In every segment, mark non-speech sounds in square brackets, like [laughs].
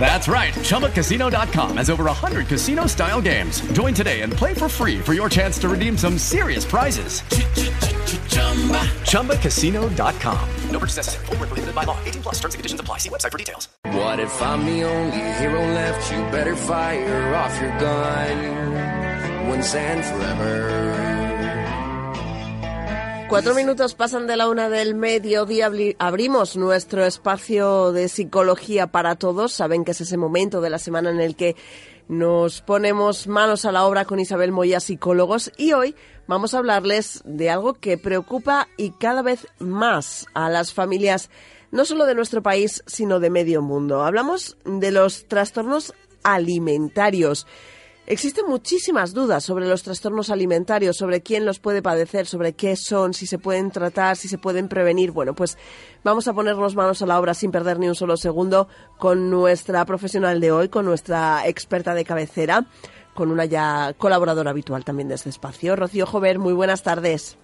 That's right. ChumbaCasino.com has over 100 casino style games. Join today and play for free for your chance to redeem some serious prizes. ChumbaCasino.com. No purchase necessary. Full prohibited by law. 18 plus terms and conditions apply. See website for details. What if I'm the only hero left? You better fire off your gun once and forever. Cuatro minutos pasan de la una del mediodía. Abrimos nuestro espacio de psicología para todos. Saben que es ese momento de la semana en el que nos ponemos manos a la obra con Isabel Moya, psicólogos. Y hoy vamos a hablarles de algo que preocupa y cada vez más a las familias, no solo de nuestro país, sino de medio mundo. Hablamos de los trastornos alimentarios. Existen muchísimas dudas sobre los trastornos alimentarios, sobre quién los puede padecer, sobre qué son, si se pueden tratar, si se pueden prevenir. Bueno, pues vamos a ponernos manos a la obra sin perder ni un solo segundo con nuestra profesional de hoy, con nuestra experta de cabecera, con una ya colaboradora habitual también de este espacio. Rocío Jover, muy buenas tardes.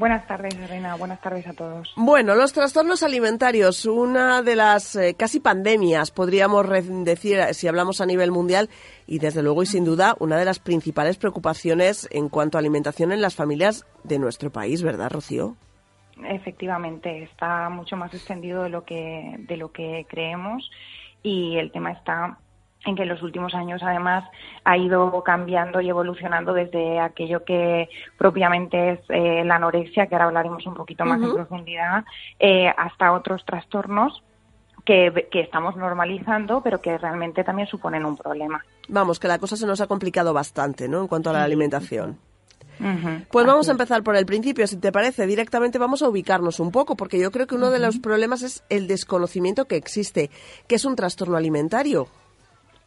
Buenas tardes, Elena. Buenas tardes a todos. Bueno, los trastornos alimentarios, una de las eh, casi pandemias, podríamos decir, eh, si hablamos a nivel mundial, y desde luego y sin duda, una de las principales preocupaciones en cuanto a alimentación en las familias de nuestro país, ¿verdad, Rocío? Efectivamente, está mucho más extendido de lo que, de lo que creemos y el tema está en que en los últimos años además ha ido cambiando y evolucionando desde aquello que propiamente es eh, la anorexia, que ahora hablaremos un poquito más en profundidad, eh, hasta otros trastornos que, que, estamos normalizando, pero que realmente también suponen un problema. Vamos, que la cosa se nos ha complicado bastante, ¿no? En cuanto a la alimentación. Pues vamos a empezar por el principio, si te parece. Directamente vamos a ubicarnos un poco, porque yo creo que uno de los problemas es el desconocimiento que existe, que es un trastorno alimentario.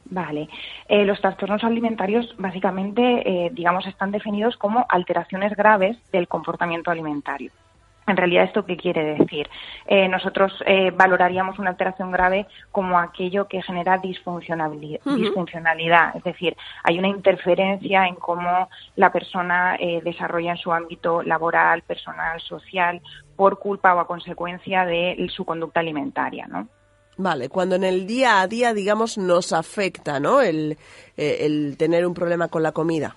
Vale. Eh, los trastornos alimentarios básicamente, eh, digamos, están definidos como alteraciones graves del comportamiento alimentario. En realidad, ¿esto qué quiere decir? Eh, nosotros valoraríamos una alteración grave como aquello que genera disfuncionalidad, disfuncionalidad, es decir, hay una interferencia en cómo la persona desarrolla en su ámbito laboral, personal, social, por culpa o a consecuencia de su conducta alimentaria, ¿no? Vale, cuando en el día a día, digamos, nos afecta, ¿no? El, eh, el tener un problema con la comida.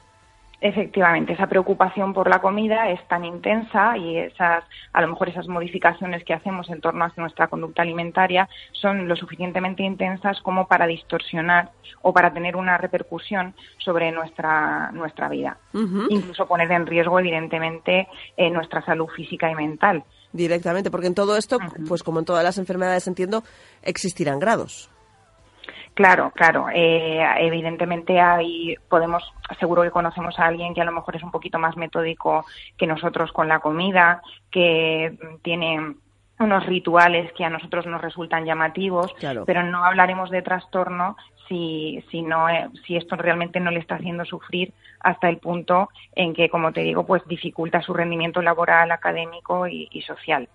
Efectivamente, esa preocupación por la comida es tan intensa y esas, a lo mejor esas modificaciones que hacemos en torno a nuestra conducta alimentaria son lo suficientemente intensas como para distorsionar o para tener una repercusión sobre nuestra, nuestra vida. Incluso poner en riesgo, evidentemente, eh, nuestra salud física y mental directamente, porque en todo esto, pues como en todas las enfermedades entiendo, existirán grados. Claro, claro. Eh, evidentemente hay, podemos, seguro que conocemos a alguien que a lo mejor es un poquito más metódico que nosotros con la comida, que tiene unos rituales que a nosotros nos resultan llamativos, pero no hablaremos de trastorno si, si, no, eh, si esto realmente no le está haciendo sufrir hasta el punto en que, como te digo, pues dificulta su rendimiento laboral, académico y, social.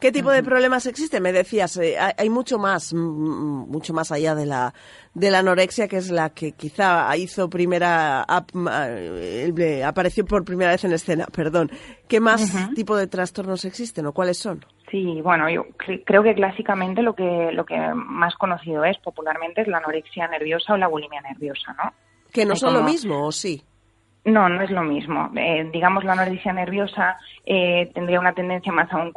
¿Qué tipo de problemas existen? Me decías, eh, hay mucho más, mucho más allá de la, de la anorexia, que es la que quizá hizo primera, eh, apareció por primera vez en escena, perdón. ¿Qué más tipo de trastornos existen o cuáles son? Sí, bueno, yo creo que clásicamente lo que lo que más conocido es popularmente es la anorexia nerviosa o la bulimia nerviosa, ¿no? Que no son lo mismo, ¿o sí? No, no es lo mismo. Eh, digamos, la anorexia nerviosa eh, tendría una tendencia más a un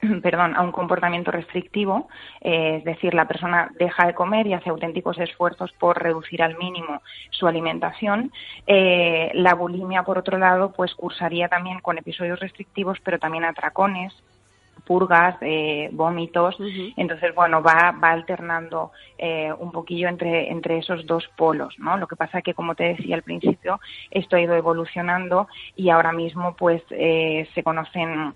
[laughs] perdón, a un comportamiento restrictivo, eh, es decir, la persona deja de comer y hace auténticos esfuerzos por reducir al mínimo su alimentación. la bulimia, por otro lado, pues cursaría también con episodios restrictivos, pero también atracones, purgas, eh, vómitos. Entonces, bueno, va, va alternando eh, un poquillo entre, entre esos dos polos, ¿no? Lo que pasa es que, como te decía al principio, esto ha ido evolucionando y ahora mismo, pues, eh, se conocen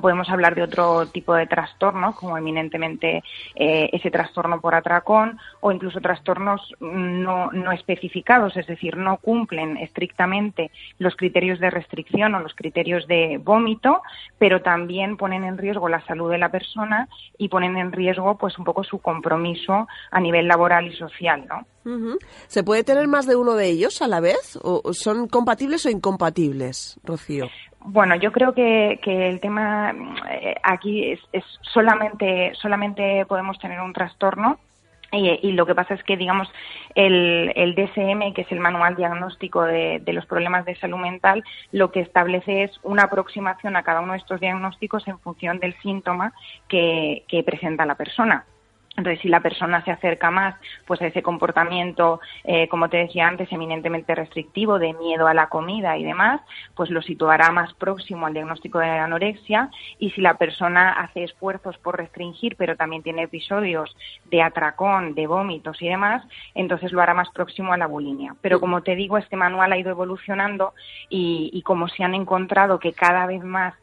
podemos hablar de otro tipo de trastorno, como eminentemente eh, ese trastorno por atracón, o incluso trastornos no, no especificados, es decir, no cumplen estrictamente los criterios de restricción o los criterios de vómito, pero también ponen en riesgo la salud de la persona y ponen en riesgo, pues, un poco su compromiso a nivel laboral y social, ¿no? ¿Se puede tener más de uno de ellos a la vez? ¿O son compatibles o incompatibles, Rocío? Bueno, yo creo que, el tema eh, aquí es, solamente solamente podemos tener un trastorno y, lo que pasa es que, digamos, el, el DSM, que es el Manual Diagnóstico de, los Problemas de Salud Mental, lo que establece es una aproximación a cada uno de estos diagnósticos en función del síntoma que presenta la persona. Entonces, si la persona se acerca más pues a ese comportamiento, eh, como te decía antes, eminentemente restrictivo, de miedo a la comida y demás, pues lo situará más próximo al diagnóstico de anorexia. Y si la persona hace esfuerzos por restringir, pero también tiene episodios de atracón, de vómitos y demás, entonces lo hará más próximo a la bulimia. Pero como te digo, este manual ha ido evolucionando y, y como se han encontrado que cada vez más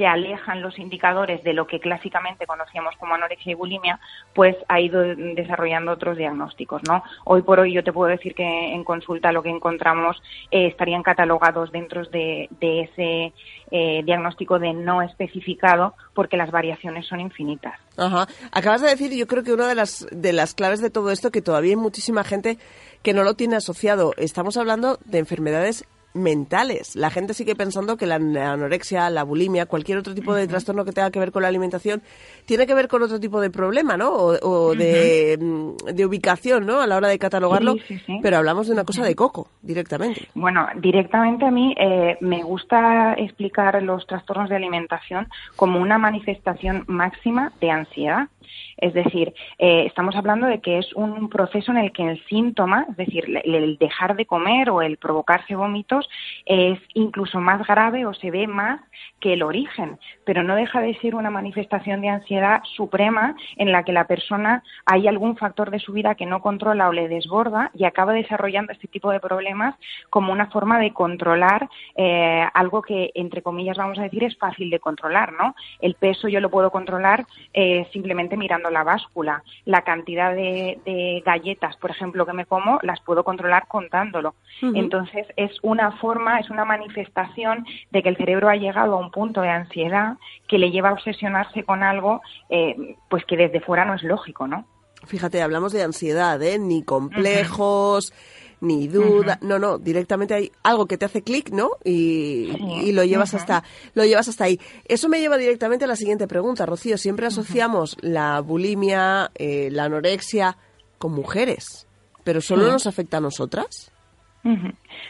se alejan los indicadores de lo que clásicamente conocíamos como anorexia y bulimia, pues ha ido desarrollando otros diagnósticos, ¿no? Hoy por hoy yo te puedo decir que en consulta lo que encontramos eh, estarían catalogados dentro de, ese eh, diagnóstico de no especificado porque las variaciones son infinitas. Ajá. Acabas de decir, yo creo que una de las, de las claves de todo esto, que todavía hay muchísima gente que no lo tiene asociado. Estamos hablando de enfermedades mentales. La gente sigue pensando que la anorexia, la bulimia, cualquier otro tipo de trastorno que tenga que ver con la alimentación, tiene que ver con otro tipo de problema, ¿no? O, mm, de, ubicación, ¿no? A la hora de catalogarlo. Pero hablamos de una cosa de coco, directamente. Bueno, directamente a mí eh, me gusta explicar los trastornos de alimentación como una manifestación máxima de ansiedad. Es decir, eh, estamos hablando de que es un proceso en el que el síntoma, es decir, el dejar de comer o el provocarse vómitos, es incluso más grave o se ve más que el origen, pero no deja de ser una manifestación de ansiedad suprema en la que la persona hay algún factor de su vida que no controla o le desborda y acaba desarrollando este tipo de problemas como una forma de controlar eh, algo que, entre comillas, vamos a decir, es fácil de controlar, ¿no? El peso yo lo puedo controlar eh, simplemente mirando la báscula. La cantidad de, galletas, por ejemplo, que me como, las puedo controlar contándolo. Entonces, es una forma, es una manifestación de que el cerebro ha llegado a un punto de ansiedad que le lleva a obsesionarse con algo eh, pues que desde fuera no es lógico, ¿no? Fíjate, hablamos de ansiedad, ¿eh? Ni complejos, ni duda, no, no, directamente hay algo que te hace clic, ¿no? Y, lo llevas hasta lo llevas hasta ahí. Eso me lleva directamente a la siguiente pregunta, Rocío. Siempre asociamos la bulimia, eh, la anorexia con mujeres, pero solo nos afecta a nosotras.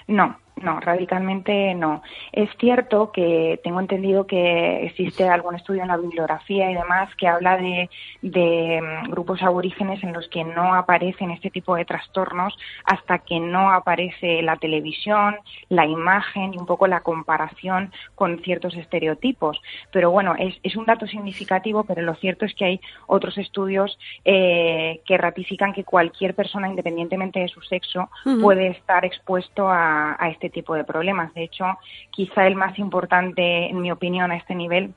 No, no, radicalmente no. Es cierto que tengo entendido que existe algún estudio en la bibliografía y demás que habla de, mm, grupos aborígenes en los que no aparecen este tipo de trastornos hasta que no aparece la televisión, la imagen y un poco la comparación con ciertos estereotipos. Pero bueno, es, es un dato significativo, pero lo cierto es que hay otros estudios eh, que ratifican que cualquier persona, independientemente de su sexo, puede estar expuesto a, a este tipo de problemas. De hecho, quizá el más importante, en mi opinión, a este nivel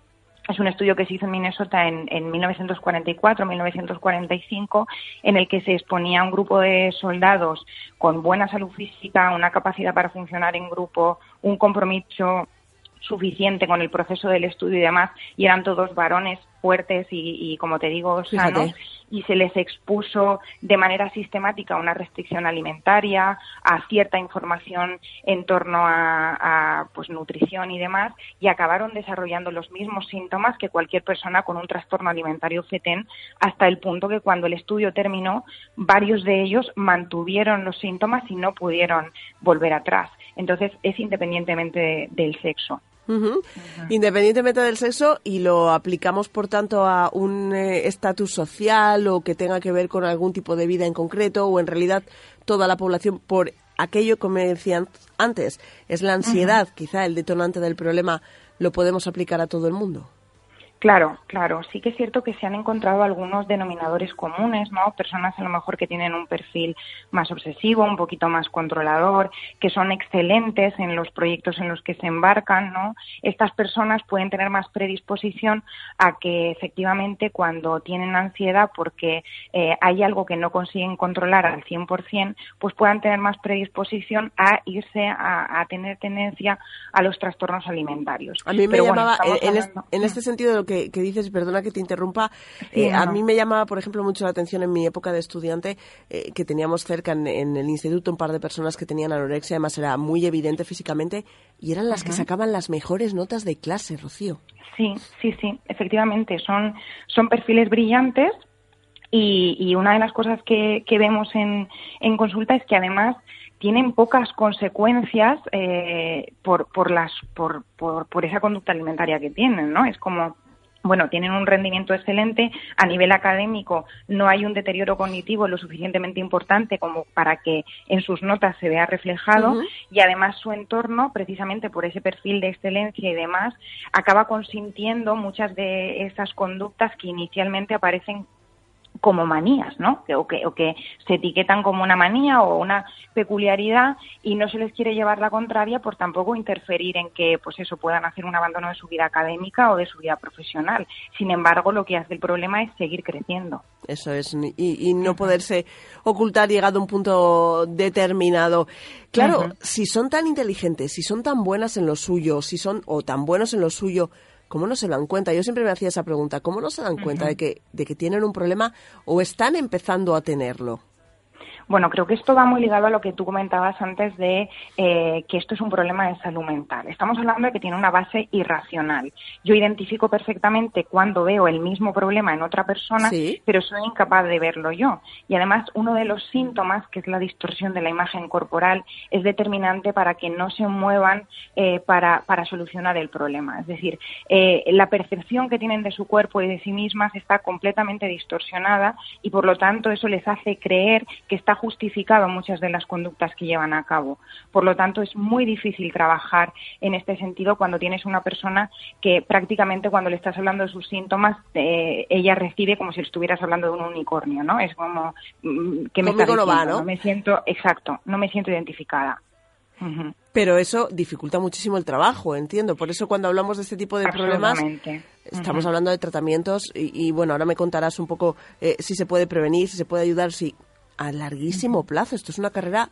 es un estudio que se hizo en Minnesota en, en 1944-1945, en el que se exponía a un grupo de soldados con buena salud física, una capacidad para funcionar en grupo, un compromiso suficiente con el proceso del estudio y demás, y eran todos varones fuertes y, como te digo, sanos, y se les expuso de manera sistemática a una restricción alimentaria, a cierta información en torno a, pues nutrición y demás, y acabaron desarrollando los mismos síntomas que cualquier persona con un trastorno alimentario FETEN, hasta el punto que cuando el estudio terminó, varios de ellos mantuvieron los síntomas y no pudieron volver atrás. Entonces, es independientemente del sexo. Independientemente del sexo y lo aplicamos, por tanto, a un eh, estatus social o que tenga que ver con algún tipo de vida en concreto o en realidad toda la población por aquello que me decían antes, es la ansiedad, quizá el detonante del problema, lo podemos aplicar a todo el mundo. Claro, claro. Sí que es cierto que se han encontrado algunos denominadores comunes, ¿no? Personas a lo mejor que tienen un perfil más obsesivo, un poquito más controlador, que son excelentes en los proyectos en los que se embarcan, ¿no? Estas personas pueden tener más predisposición a que efectivamente cuando tienen ansiedad porque eh, hay algo que no consiguen controlar al 100%, pues puedan tener más predisposición a irse a, tener tendencia a los trastornos alimentarios. A mí me llamaba, en, en este sentido de lo que que, dices, perdona que te interrumpa, eh, a mí me llamaba, por ejemplo, mucho la atención en mi época de estudiante eh, que teníamos cerca en, el instituto un par de personas que tenían anorexia, además era muy evidente físicamente, y eran las que sacaban las mejores notas de clase, Rocío. Sí, sí, sí, efectivamente, son, son perfiles brillantes y, una de las cosas que, vemos en, en consulta es que además tienen pocas consecuencias eh, por, por, las, por, por, por, esa conducta alimentaria que tienen, ¿no? Es como bueno, tienen un rendimiento excelente. A nivel académico no hay un deterioro cognitivo lo suficientemente importante como para que en sus notas se vea reflejado y además su entorno, precisamente por ese perfil de excelencia y demás, acaba consintiendo muchas de esas conductas que inicialmente aparecen como manías, ¿no? O que, o que se etiquetan como una manía o una peculiaridad y no se les quiere llevar la contraria por tampoco interferir en que, pues eso, puedan hacer un abandono de su vida académica o de su vida profesional. Sin embargo, lo que hace el problema es seguir creciendo. Eso es, y, no poderse ocultar llegado a un punto determinado. Claro, si son tan inteligentes, si son tan buenas en lo suyo, si son o tan buenos en lo suyo, ¿Cómo no se dan cuenta? Yo siempre me hacía esa pregunta, ¿cómo no se dan cuenta de, que, de que tienen un problema o están empezando a tenerlo? Bueno, creo que esto va muy ligado a lo que tú comentabas antes de eh, que esto es un problema de salud mental. Estamos hablando de que tiene una base irracional. Yo identifico perfectamente cuando veo el mismo problema en otra persona, pero soy incapaz de verlo yo. Y además, uno de los síntomas, que es la distorsión de la imagen corporal, es determinante para que no se muevan eh, para, para, solucionar el problema. Es decir, eh, la percepción que tienen de su cuerpo y de sí mismas está completamente distorsionada y, por lo tanto, eso les hace creer que está justificado muchas de las conductas que llevan a cabo. Por lo tanto, es muy difícil trabajar en este sentido cuando tienes una persona que prácticamente cuando le estás hablando de sus síntomas, eh, ella recibe como si estuvieras hablando de un unicornio, ¿no? Es como mm, que me está diciendo, va, ¿no? me siento, exacto, no me siento identificada. Pero eso dificulta muchísimo el trabajo, entiendo. Por eso cuando hablamos de este tipo de problemas, estamos hablando de tratamientos y, bueno, ahora me contarás un poco eh, si se puede prevenir, si se puede ayudar, si a larguísimo plazo. Esto es una carrera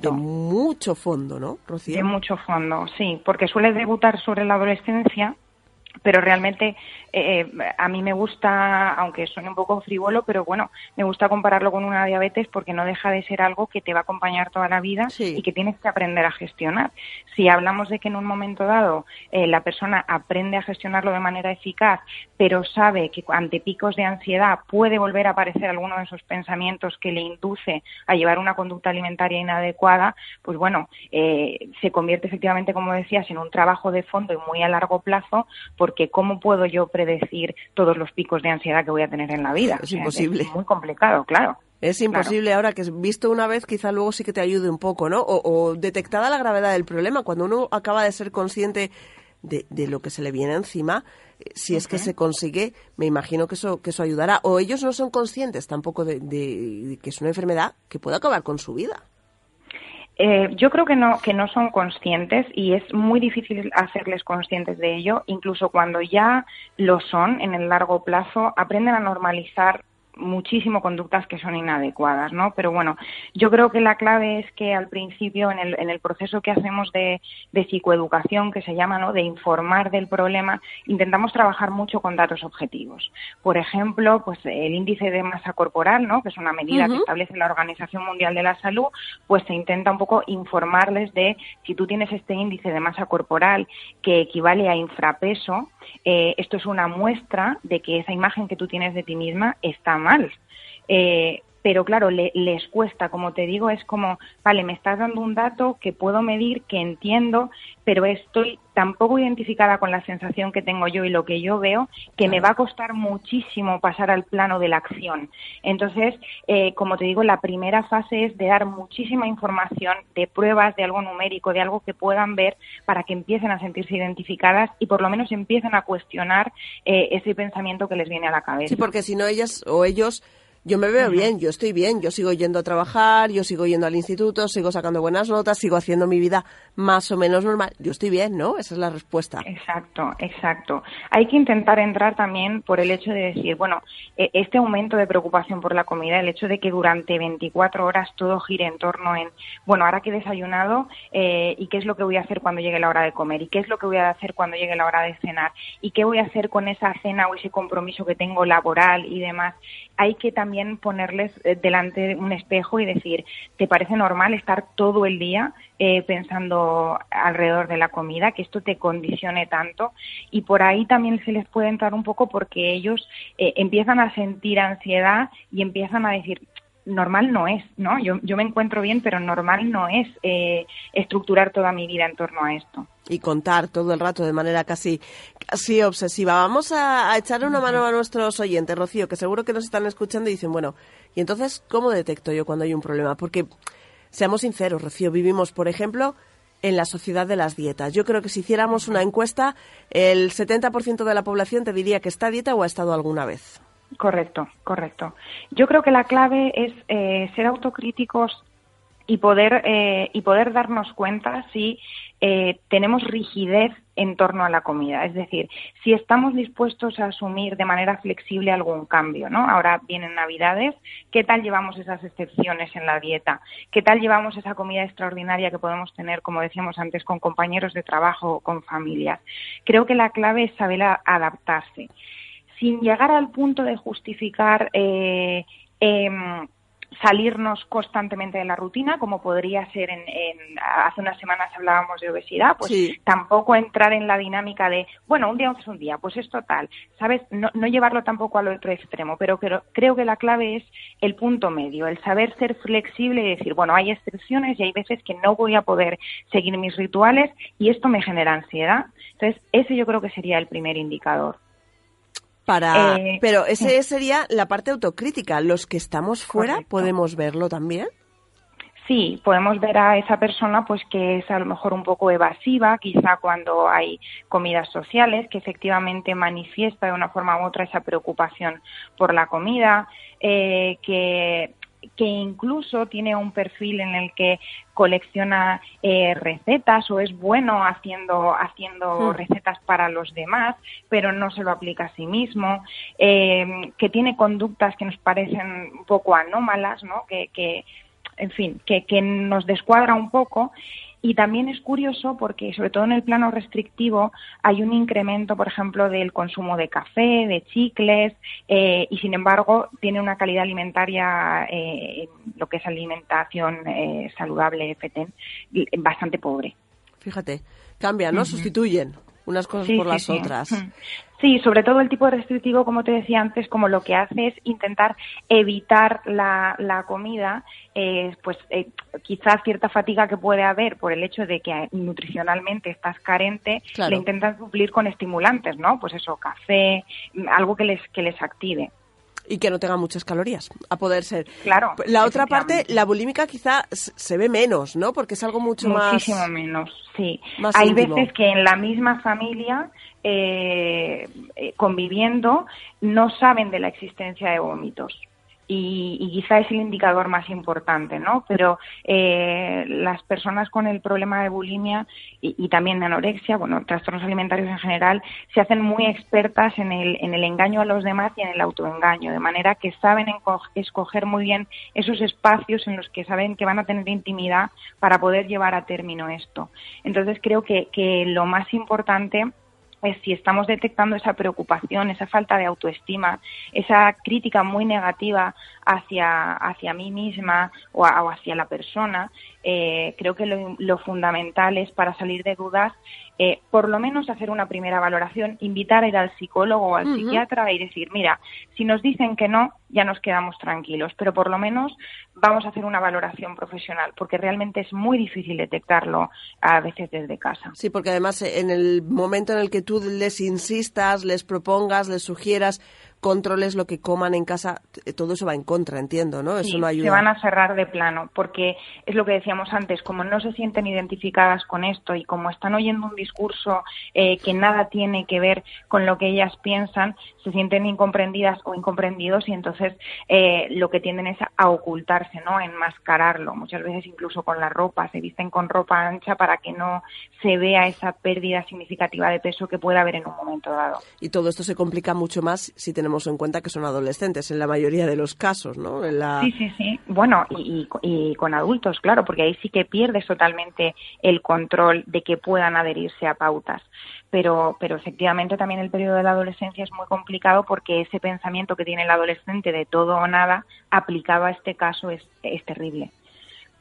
de mucho fondo, ¿no, Rocío? De mucho fondo, sí, porque suele debutar sobre la adolescencia, pero realmente eh, a mí me gusta, aunque suene un poco frívolo, pero bueno, me gusta compararlo con una diabetes porque no deja de ser algo que te va a acompañar toda la vida y que tienes que aprender a gestionar. Si hablamos de que en un momento dado eh, la persona aprende a gestionarlo de manera eficaz, pero sabe que ante picos de ansiedad puede volver a aparecer alguno de esos pensamientos que le induce a llevar una conducta alimentaria inadecuada, pues bueno, eh, se convierte efectivamente, como decías, en un trabajo de fondo y muy a largo plazo, porque ¿cómo puedo yo decir todos los picos de ansiedad que voy a tener en la vida. Es imposible. Es muy complicado, claro. Es imposible ahora que visto una vez, quizá luego sí que te ayude un poco, ¿no? O, detectada la gravedad del problema, cuando uno acaba de ser consciente de, lo que se le viene encima, eh, si es que se consigue, me imagino que eso, que eso ayudará. O ellos no son conscientes tampoco de que es una enfermedad que puede acabar con su vida. Eh, yo creo que no, que no son conscientes y es muy difícil hacerles conscientes de ello. Incluso cuando ya lo son en el largo plazo, aprenden a normalizar muchísimo conductas que son inadecuadas, ¿no? Pero bueno, yo creo que la clave es que al principio, en el, en el proceso que hacemos de, de, psicoeducación, que se llama, ¿no?, de informar del problema, intentamos trabajar mucho con datos objetivos. Por ejemplo, pues el índice de masa corporal, ¿no?, que es una medida que establece la Organización Mundial de la Salud, pues se intenta un poco informarles de si tú tienes este índice de masa corporal que equivale a infrapeso, eh, esto es una muestra de que esa imagen que tú tienes de ti misma está mal. Eh, pero claro, les cuesta, como te digo, es como, vale, me estás dando un dato que puedo medir, que entiendo, pero estoy tan poco identificada con la sensación que tengo yo y lo que yo veo, que me va a costar muchísimo pasar al plano de la acción. Entonces, eh, como te digo, la primera fase es de dar muchísima información, de pruebas, de algo numérico, de algo que puedan ver para que empiecen a sentirse identificadas y por lo menos empiecen a cuestionar eh, ese pensamiento que les viene a la cabeza. Sí, porque si no ellas o ellos yo me veo bien, yo estoy bien, yo sigo yendo a trabajar, yo sigo yendo al instituto, sigo sacando buenas notas, sigo haciendo mi vida más o menos normal. Yo estoy bien, ¿no? Esa es la respuesta. Exacto, exacto. Hay que intentar entrar también por el hecho de decir, bueno, e, este aumento de preocupación por la comida, el hecho de que durante 24 horas todo gire en torno en, bueno, ahora que he desayunado, eh, ¿y qué es lo que voy a hacer cuando llegue la hora de comer? ¿Y qué es lo que voy a hacer cuando llegue la hora de cenar? ¿Y qué voy a hacer con esa cena o ese compromiso que tengo laboral y demás? Hay que también también ponerles eh, delante de un espejo y decir, ¿te parece normal estar todo el día eh, pensando alrededor de la comida, que esto te condicione tanto? Y por ahí también se les puede entrar un poco porque ellos eh, empiezan a sentir ansiedad y empiezan a decir, normal no es, ¿no? Yo, yo me encuentro bien, pero normal no es estructurar toda mi vida en torno a esto y contar todo el rato de manera casi, casi obsesiva. Vamos a, echarle una mano a nuestros oyentes, Rocío, que seguro que nos están escuchando y dicen, bueno, ¿y entonces cómo detecto yo cuando hay un problema? Porque, seamos sinceros, Rocío, vivimos, por ejemplo, en la sociedad de las dietas. Yo creo que si hiciéramos una encuesta, el 70% de la población te diría que está a dieta o ha estado alguna vez. Correcto, correcto. Yo creo que la clave es eh, ser autocríticos y poder eh, y poder darnos cuenta si eh, tenemos rigidez en torno a la comida, es decir, si estamos dispuestos a asumir de manera flexible algún cambio, ¿no? Ahora vienen Navidades, ¿qué tal llevamos esas excepciones en la dieta? ¿Qué tal llevamos esa comida extraordinaria que podemos tener, como decíamos antes, con compañeros de trabajo o con familias? Creo que la clave es saber adaptarse, sin llegar al punto de justificar eh, em, salirnos constantemente de la rutina, como podría ser en, hace unas semanas hablábamos de obesidad, pues tampoco entrar en la dinámica de, bueno, un día es un día, pues es total, ¿sabes? No, llevarlo tampoco al otro extremo, pero creo, creo que la clave es el punto medio, el saber ser flexible y decir, bueno, hay excepciones y hay veces que no voy a poder seguir mis rituales y esto me genera ansiedad. Entonces, ese yo creo que sería el primer indicador. Para, eh, pero ese sería la parte autocrítica. Los que estamos fuera podemos verlo también. Sí, podemos ver a esa persona pues que es a lo mejor un poco evasiva, quizá cuando hay comidas sociales, que efectivamente manifiesta de una forma u otra esa preocupación por la comida, eh, que que incluso tiene un perfil en el que colecciona eh, recetas o es bueno haciendo, haciendo hmm. recetas para los demás, pero no se lo aplica a sí mismo, eh, que tiene conductas que nos parecen un poco anómalas, ¿no? que, que en fin, que, que nos descuadra un poco y también es curioso porque, sobre todo en el plano restrictivo, hay un incremento, por ejemplo, del consumo de café, de chicles, eh, y sin embargo tiene una calidad alimentaria, eh, lo que es alimentación eh, saludable, FETEN, bastante pobre. Fíjate, cambian, ¿no? Sustituyen unas cosas por las otras. Sí, sobre todo el tipo de restrictivo, como te decía antes, como lo que hace es intentar evitar la, la comida, eh, pues eh, quizás cierta fatiga que puede haber por el hecho de que nutricionalmente estás carente, le intentan suplir con estimulantes, ¿no? Pues eso, café, algo que les, que les active y que no tenga muchas calorías, a poder ser. Claro. La otra parte, la bulímica quizá se ve menos, ¿no? Porque es algo mucho más... Muchísimo menos, sí. Hay veces que en la misma familia, eh, eh, conviviendo, no saben de la existencia de vómitos y, y, quizá es el indicador más importante, ¿no? Pero eh, las personas con el problema de bulimia y, también de anorexia, bueno, trastornos alimentarios en general, se hacen muy expertas en el, en el engaño a los demás y en el autoengaño, de manera que saben escoger muy bien esos espacios en los que saben que van a tener intimidad para poder llevar a término esto. Entonces creo que, que lo más importante pues si estamos detectando esa preocupación, esa falta de autoestima, esa crítica muy negativa hacia, hacia mí misma o, hacia la persona, eh, creo que lo, fundamental es para salir de dudas, eh, por lo menos hacer una primera valoración, invitar a ir al psicólogo o al psiquiatra y decir, mira, si nos dicen que no, ya nos quedamos tranquilos, pero por lo menos vamos a hacer una valoración profesional, porque realmente es muy difícil detectarlo a veces desde casa. Sí, porque además en el momento en el que tú les insistas, les propongas, les sugieras, controles lo que coman en casa, todo eso va en contra, entiendo, ¿no? Eso no ayuda. Se van a cerrar de plano, porque es lo que decíamos antes, como no se sienten identificadas con esto y como están oyendo un discurso eh, que nada tiene que ver con lo que ellas piensan, se sienten incomprendidas o incomprendidos y entonces eh, lo que tienden es a ocultarse, ¿no? A enmascararlo. Muchas veces incluso con la ropa, se visten con ropa ancha para que no se vea esa pérdida significativa de peso que puede haber en un momento dado. Y todo esto se complica mucho más si tenemos en cuenta que son adolescentes en la mayoría de los casos, ¿no? Sí, sí, sí. Bueno, y, con adultos, claro, porque ahí sí que pierdes totalmente el control de que puedan adherirse a pautas. Pero, pero efectivamente también el periodo de la adolescencia es muy complicado porque ese pensamiento que tiene el adolescente de todo o nada aplicado a este caso es, es terrible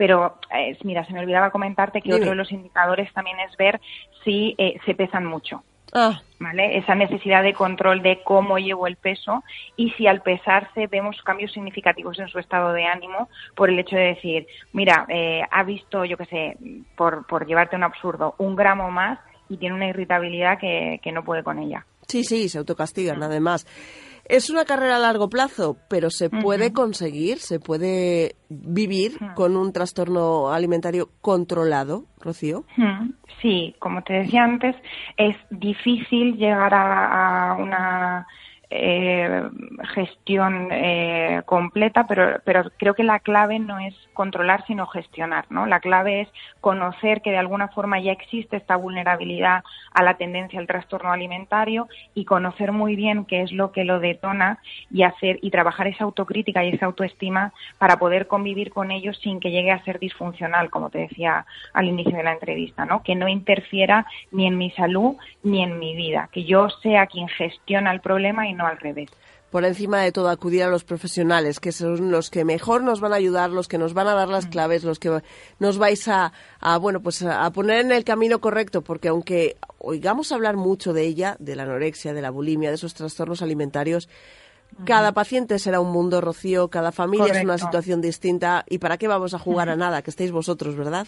pero eh, mira, se me olvidaba comentarte que otro de los indicadores también es ver si eh, se pesan mucho. Ah. ¿Vale? Esa necesidad de control de cómo llevo el peso y si al pesarse vemos cambios significativos en su estado de ánimo por el hecho de decir, mira, eh, ha visto, yo qué sé, por, por llevarte un absurdo, un gramo más y tiene una irritabilidad que, que no puede con ella. Sí, sí, se autocastigan, mm. además. Es una carrera a largo plazo, pero se puede conseguir, se puede vivir con un trastorno alimentario controlado, Rocío. Sí, como te decía antes, es difícil llegar a una eh, gestión eh, completa, pero, pero creo que la clave no es controlar, sino gestionar, ¿no? La clave es conocer que de alguna forma ya existe esta vulnerabilidad a la tendencia al trastorno alimentario y conocer muy bien qué es lo que lo detona y hacer y trabajar esa autocrítica y esa autoestima para poder convivir con ellos sin que llegue a ser disfuncional, como te decía al inicio de la entrevista, ¿no? Que no interfiera ni en mi salud ni en mi vida, que yo sea quien gestiona el problema y no al revés. Por encima de todo, acudir a los profesionales, que son los que mejor nos van a ayudar, los que nos van a dar las mm. claves, los que nos vais a, bueno, pues a poner en el camino correcto, porque aunque oigamos hablar mucho de ella, de la anorexia, de la bulimia, de esos trastornos alimentarios, cada paciente será un mundo, Rocío, cada familia es una situación distinta y para qué vamos a jugar a nada, que estéis vosotros, ¿verdad?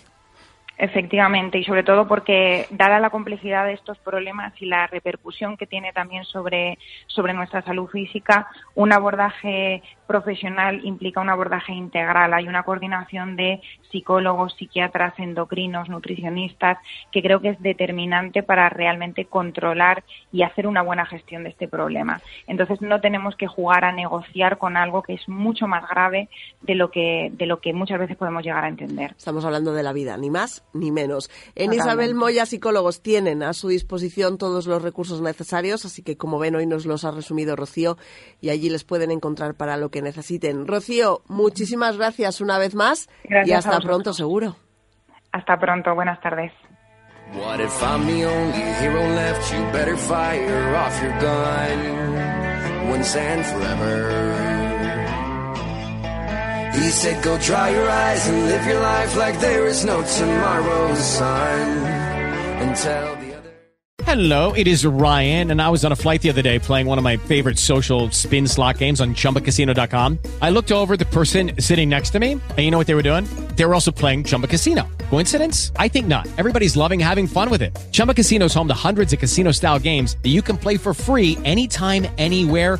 Efectivamente, y sobre todo porque, dada la complejidad de estos problemas y la repercusión que tiene también sobre, sobre nuestra salud física, un abordaje profesional implica un abordaje integral. Hay una coordinación de psicólogos, psiquiatras, endocrinos, nutricionistas, que creo que es determinante para realmente controlar y hacer una buena gestión de este problema. Entonces no tenemos que jugar a negociar con algo que es mucho más grave de lo que, de lo que muchas veces podemos llegar a entender. Estamos hablando de la vida, ni más ni menos. En Isabel Moya Psicólogos tienen a su disposición todos los recursos necesarios, así que como ven hoy nos los ha resumido Rocío y allí les pueden encontrar para lo que necesiten. Rocío, muchísimas gracias una vez más y hasta pronto seguro. Hasta pronto, buenas tardes. What if I'm the only hero left? You better fire off your gun once and forever. He said, go dry your eyes and live your life like there is no tomorrow, son. And tell the other. Hello, it is Ryan, and I was on a flight the other day playing one of my favorite social spin slot games on chumbacasino.com. I looked over the person sitting next to me, and you know what they were doing? They were also playing Chumba Casino. Coincidence? I think not. Everybody's loving having fun with it. Chumba Casino is home to hundreds of casino style games that you can play for free anytime, anywhere,